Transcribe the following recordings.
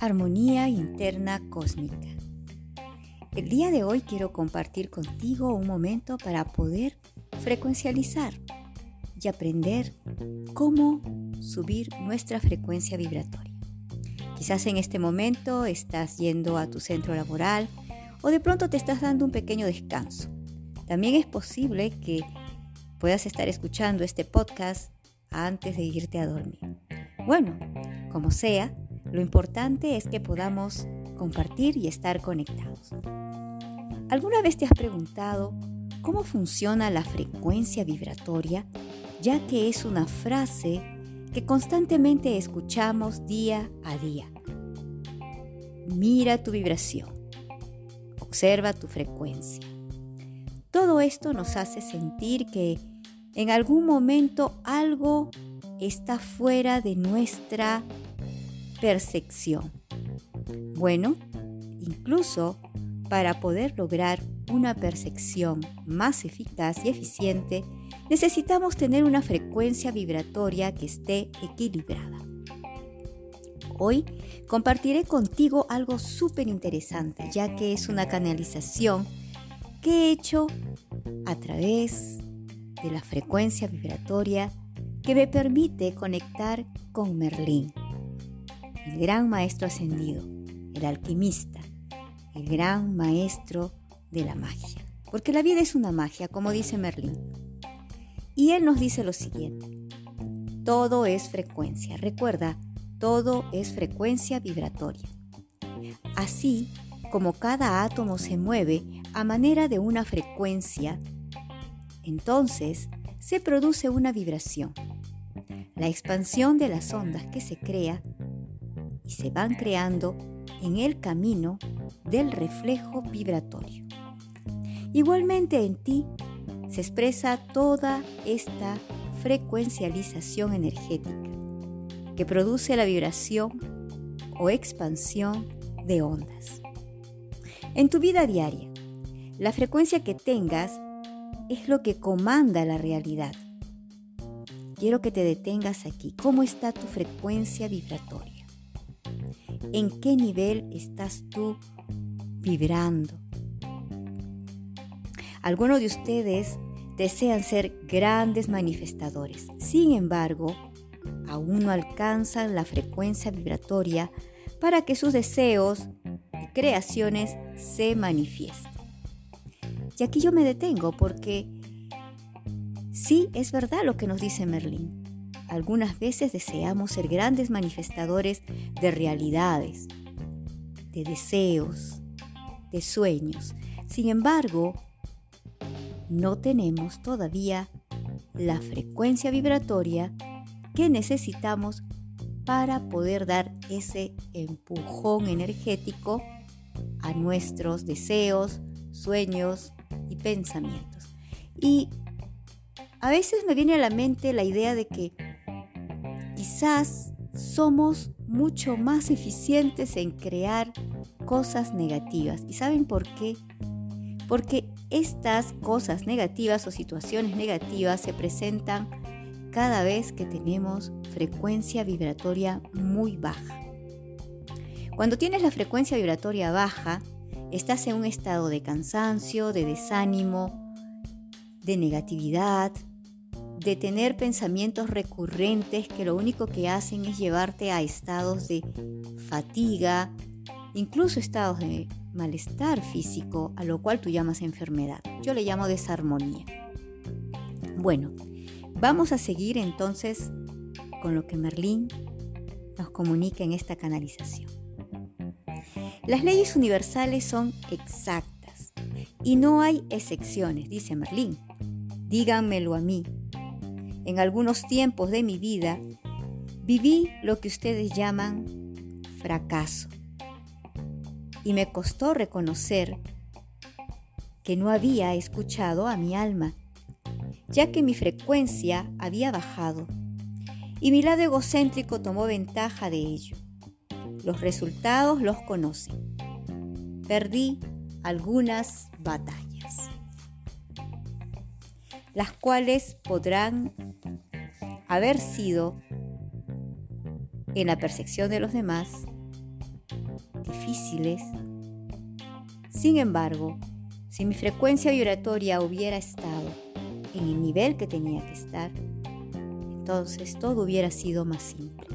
Armonía Interna Cósmica. El día de hoy quiero compartir contigo un momento para poder frecuencializar y aprender cómo subir nuestra frecuencia vibratoria. Quizás en este momento estás yendo a tu centro laboral o de pronto te estás dando un pequeño descanso. También es posible que puedas estar escuchando este podcast antes de irte a dormir. Bueno, como sea, lo importante es que podamos compartir y estar conectados. ¿Alguna vez te has preguntado cómo funciona la frecuencia vibratoria? Ya que es una frase que constantemente escuchamos día a día. Mira tu vibración. Observa tu frecuencia. Todo esto nos hace sentir que en algún momento algo está fuera de nuestra percepción. Bueno, incluso para poder lograr una percepción más eficaz y eficiente, necesitamos tener una frecuencia vibratoria que esté equilibrada. Hoy compartiré contigo algo súper interesante, ya que es una canalización que he hecho a través de la frecuencia vibratoria que me permite conectar con Merlín, el gran maestro ascendido, el alquimista, el gran maestro de la magia. Porque la vida es una magia, como dice Merlín. Y él nos dice lo siguiente, todo es frecuencia. Recuerda, todo es frecuencia vibratoria. Así como cada átomo se mueve a manera de una frecuencia, entonces se produce una vibración. La expansión de las ondas que se crea y se van creando en el camino del reflejo vibratorio. Igualmente en ti se expresa toda esta frecuencialización energética que produce la vibración o expansión de ondas. En tu vida diaria, la frecuencia que tengas es lo que comanda la realidad. Quiero que te detengas aquí. ¿Cómo está tu frecuencia vibratoria? ¿En qué nivel estás tú vibrando? Algunos de ustedes desean ser grandes manifestadores. Sin embargo, aún no alcanzan la frecuencia vibratoria para que sus deseos y creaciones se manifiesten. Y aquí yo me detengo porque sí es verdad lo que nos dice Merlín. Algunas veces deseamos ser grandes manifestadores de realidades, de deseos, de sueños. Sin embargo, no tenemos todavía la frecuencia vibratoria que necesitamos para poder dar ese empujón energético a nuestros deseos, sueños, y pensamientos. Y a veces me viene a la mente la idea de que quizás somos mucho más eficientes en crear cosas negativas. ¿Y saben por qué? Porque estas cosas negativas o situaciones negativas se presentan cada vez que tenemos frecuencia vibratoria muy baja. Cuando tienes la frecuencia vibratoria baja, estás en un estado de cansancio, de desánimo, de negatividad, de tener pensamientos recurrentes que lo único que hacen es llevarte a estados de fatiga, incluso estados de malestar físico, a lo cual tú llamas enfermedad. Yo le llamo desarmonía. Bueno, vamos a seguir entonces con lo que Merlín nos comunica en esta canalización. Las leyes universales son exactas y no hay excepciones, dice Merlín. Díganmelo a mí. En algunos tiempos de mi vida viví lo que ustedes llaman fracaso y me costó reconocer que no había escuchado a mi alma, ya que mi frecuencia había bajado y mi lado egocéntrico tomó ventaja de ello. Los resultados los conocen. Perdí algunas batallas, las cuales podrán haber sido, en la percepción de los demás, difíciles. Sin embargo, si mi frecuencia vibratoria hubiera estado en el nivel que tenía que estar, entonces todo hubiera sido más simple.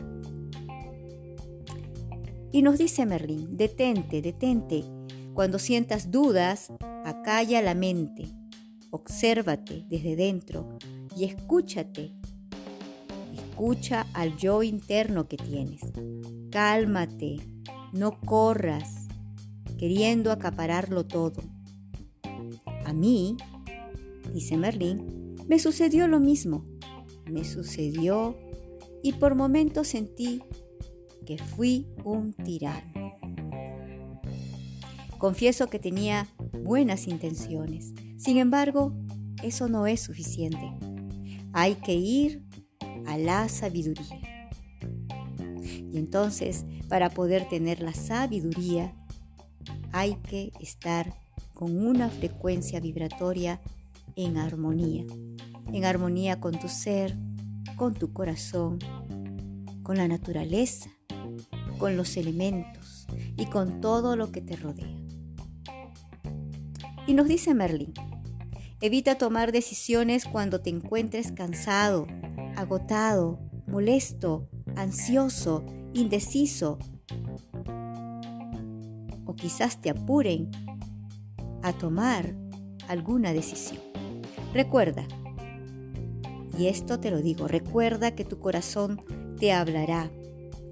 Y nos dice Merlín, detente, detente. Cuando sientas dudas, acalla la mente, obsérvate desde dentro y escúchate. Escucha al yo interno que tienes. Cálmate, no corras, queriendo acapararlo todo. A mí, dice Merlín, me sucedió lo mismo. Me sucedió y por momentos sentí que fui un tirano. Confieso que tenía buenas intenciones. Sin embargo, eso no es suficiente. Hay que ir a la sabiduría. Y entonces, para poder tener la sabiduría, hay que estar con una frecuencia vibratoria en armonía. En armonía con tu ser, con tu corazón, con la naturaleza, con los elementos y con todo lo que te rodea. Y nos dice Merlín, evita tomar decisiones cuando te encuentres cansado, agotado, molesto, ansioso, indeciso o quizás te apuren a tomar alguna decisión. Recuerda, y esto te lo digo, recuerda que tu corazón te hablará,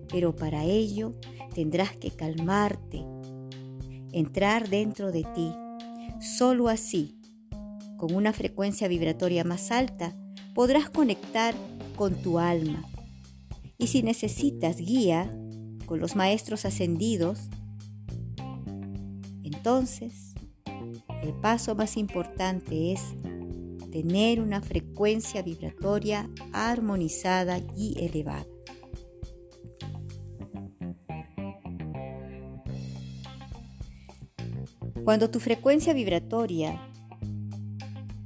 pero para ello tendrás que calmarte, entrar dentro de ti. Solo así, con una frecuencia vibratoria más alta, podrás conectar con tu alma. Y si necesitas guía con los maestros ascendidos, entonces el paso más importante es tener una frecuencia vibratoria armonizada y elevada. Cuando tu frecuencia vibratoria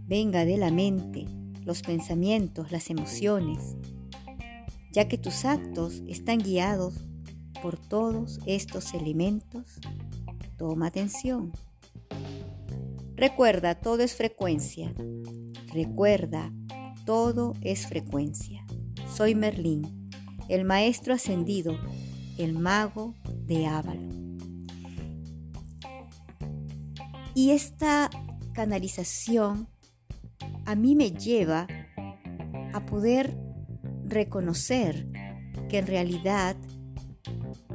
venga de la mente, los pensamientos, las emociones, ya que tus actos están guiados por todos estos elementos, toma atención. Recuerda, todo es frecuencia. Recuerda, todo es frecuencia. Soy Merlín, el maestro ascendido, el mago de Ávalo. Y esta canalización a mí me lleva a poder reconocer que en realidad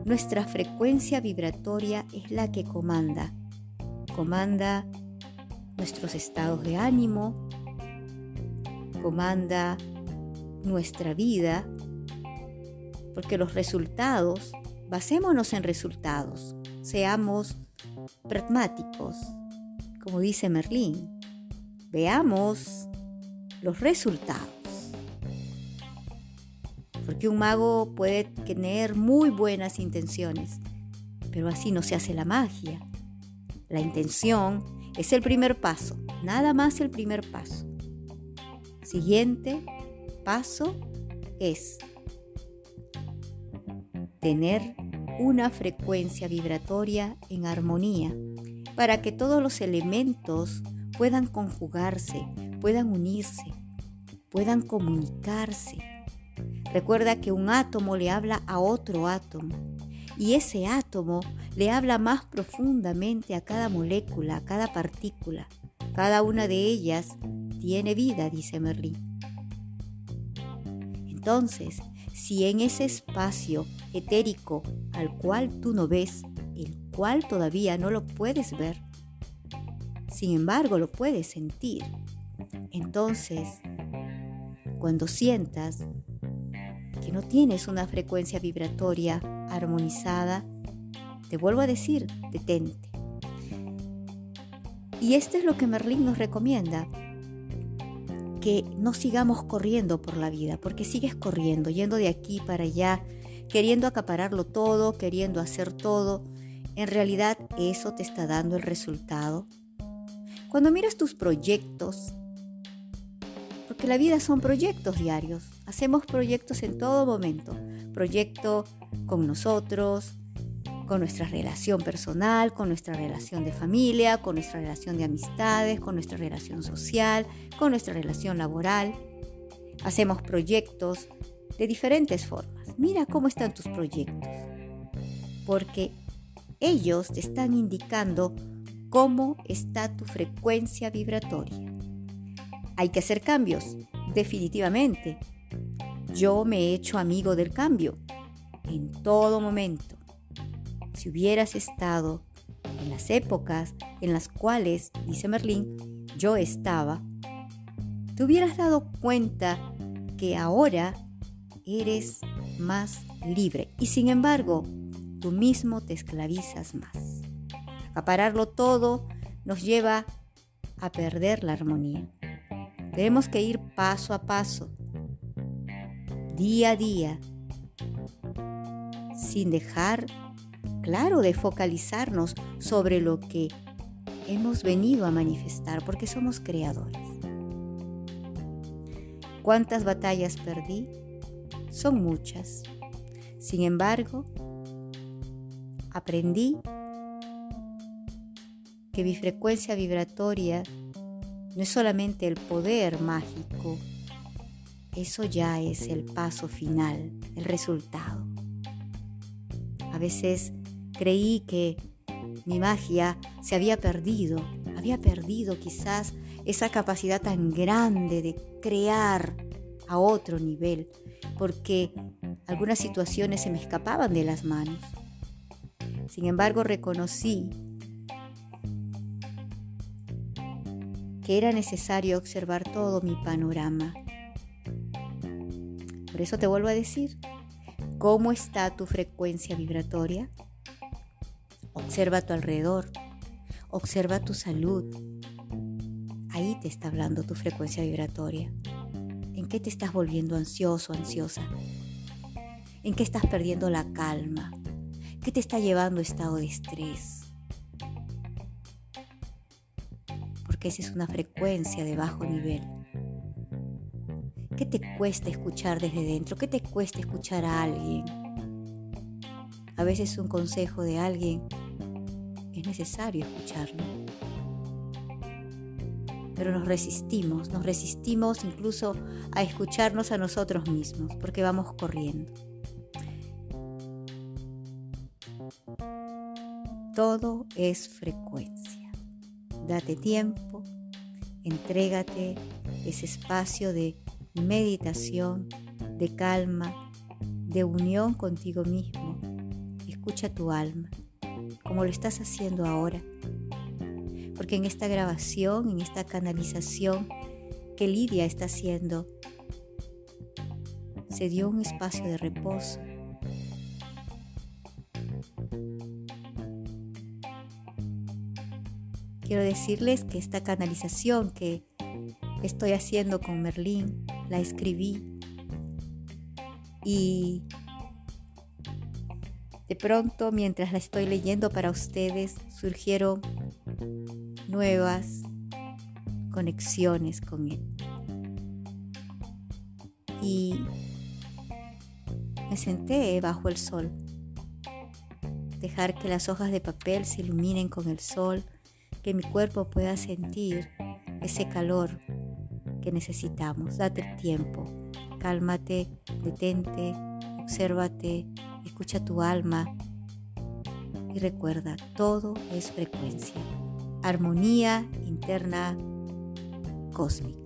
nuestra frecuencia vibratoria es la que comanda. Comanda nuestros estados de ánimo, comanda nuestra vida, porque los resultados, basémonos en resultados, seamos pragmáticos, como dice Merlín. Veamos los resultados. Porque un mago puede tener muy buenas intenciones, pero así no se hace la magia. La intención es el primer paso, nada más el primer paso. Siguiente paso es tener una frecuencia vibratoria en armonía para que todos los elementos puedan conjugarse, puedan unirse, puedan comunicarse. Recuerda que un átomo le habla a otro átomo y ese átomo le habla más profundamente a cada molécula, a cada partícula. Cada una de ellas tiene vida, dice Merlín. Entonces, si en ese espacio etérico al cual tú no ves, cual todavía no lo puedes ver, sin embargo lo puedes sentir, entonces, cuando sientas que no tienes una frecuencia vibratoria armonizada, te vuelvo a decir, detente. Y esto es lo que Merlín nos recomienda, que no sigamos corriendo por la vida, porque sigues corriendo, yendo de aquí para allá, queriendo acapararlo todo, queriendo hacer todo. En realidad eso te está dando el resultado. Cuando miras tus proyectos, porque la vida son proyectos diarios, hacemos proyectos en todo momento, proyecto con nosotros, con nuestra relación personal, con nuestra relación de familia, con nuestra relación de amistades, con nuestra relación social, con nuestra relación laboral. Hacemos proyectos de diferentes formas. Mira cómo están tus proyectos. Porque ellos te están indicando cómo está tu frecuencia vibratoria. Hay que hacer cambios, definitivamente. Yo me he hecho amigo del cambio en todo momento. Si hubieras estado en las épocas en las cuales, dice Merlín, yo estaba, te hubieras dado cuenta que ahora eres más libre y sin embargo tú mismo te esclavizas más. Acapararlo todo nos lleva a perder la armonía. Tenemos que ir paso a paso, día a día, sin dejar, claro, de focalizarnos sobre lo que hemos venido a manifestar, porque somos creadores. ¿Cuántas batallas perdí? Son muchas. Sin embargo, aprendí que mi frecuencia vibratoria no es solamente el poder mágico, eso ya es el paso final, el resultado. A veces creí que mi magia se había perdido, había perdido quizás esa capacidad tan grande de crear a otro nivel, porque algunas situaciones se me escapaban de las manos. Sin embargo, reconocí que era necesario observar todo mi panorama. Por eso te vuelvo a decir, ¿cómo está tu frecuencia vibratoria? Observa a tu alrededor, observa tu salud. Ahí te está hablando tu frecuencia vibratoria. ¿En qué te estás volviendo ansioso, ansiosa? ¿En qué estás perdiendo la calma? ¿Qué te está llevando a estado de estrés? que esa es una frecuencia de bajo nivel. ¿Qué te cuesta escuchar desde dentro? ¿Qué te cuesta escuchar a alguien? A veces un consejo de alguien es necesario escucharlo. Pero nos resistimos, nos resistimos incluso a escucharnos a nosotros mismos porque vamos corriendo. Todo es frecuencia. Date tiempo, entrégate ese espacio de meditación, de calma, de unión contigo mismo. Escucha tu alma, como lo estás haciendo ahora. Porque en esta grabación, en esta canalización que Lidia está haciendo, se dio un espacio de reposo quiero decirles que esta canalización que estoy haciendo con Merlín la escribí. Y de pronto mientras la estoy leyendo para ustedes surgieron nuevas conexiones con él. Y me senté bajo el sol, dejar que las hojas de papel se iluminen con el sol, que mi cuerpo pueda sentir ese calor que necesitamos. Date el tiempo, cálmate, detente, obsérvate, escucha tu alma y recuerda, todo es frecuencia, armonía interna cósmica.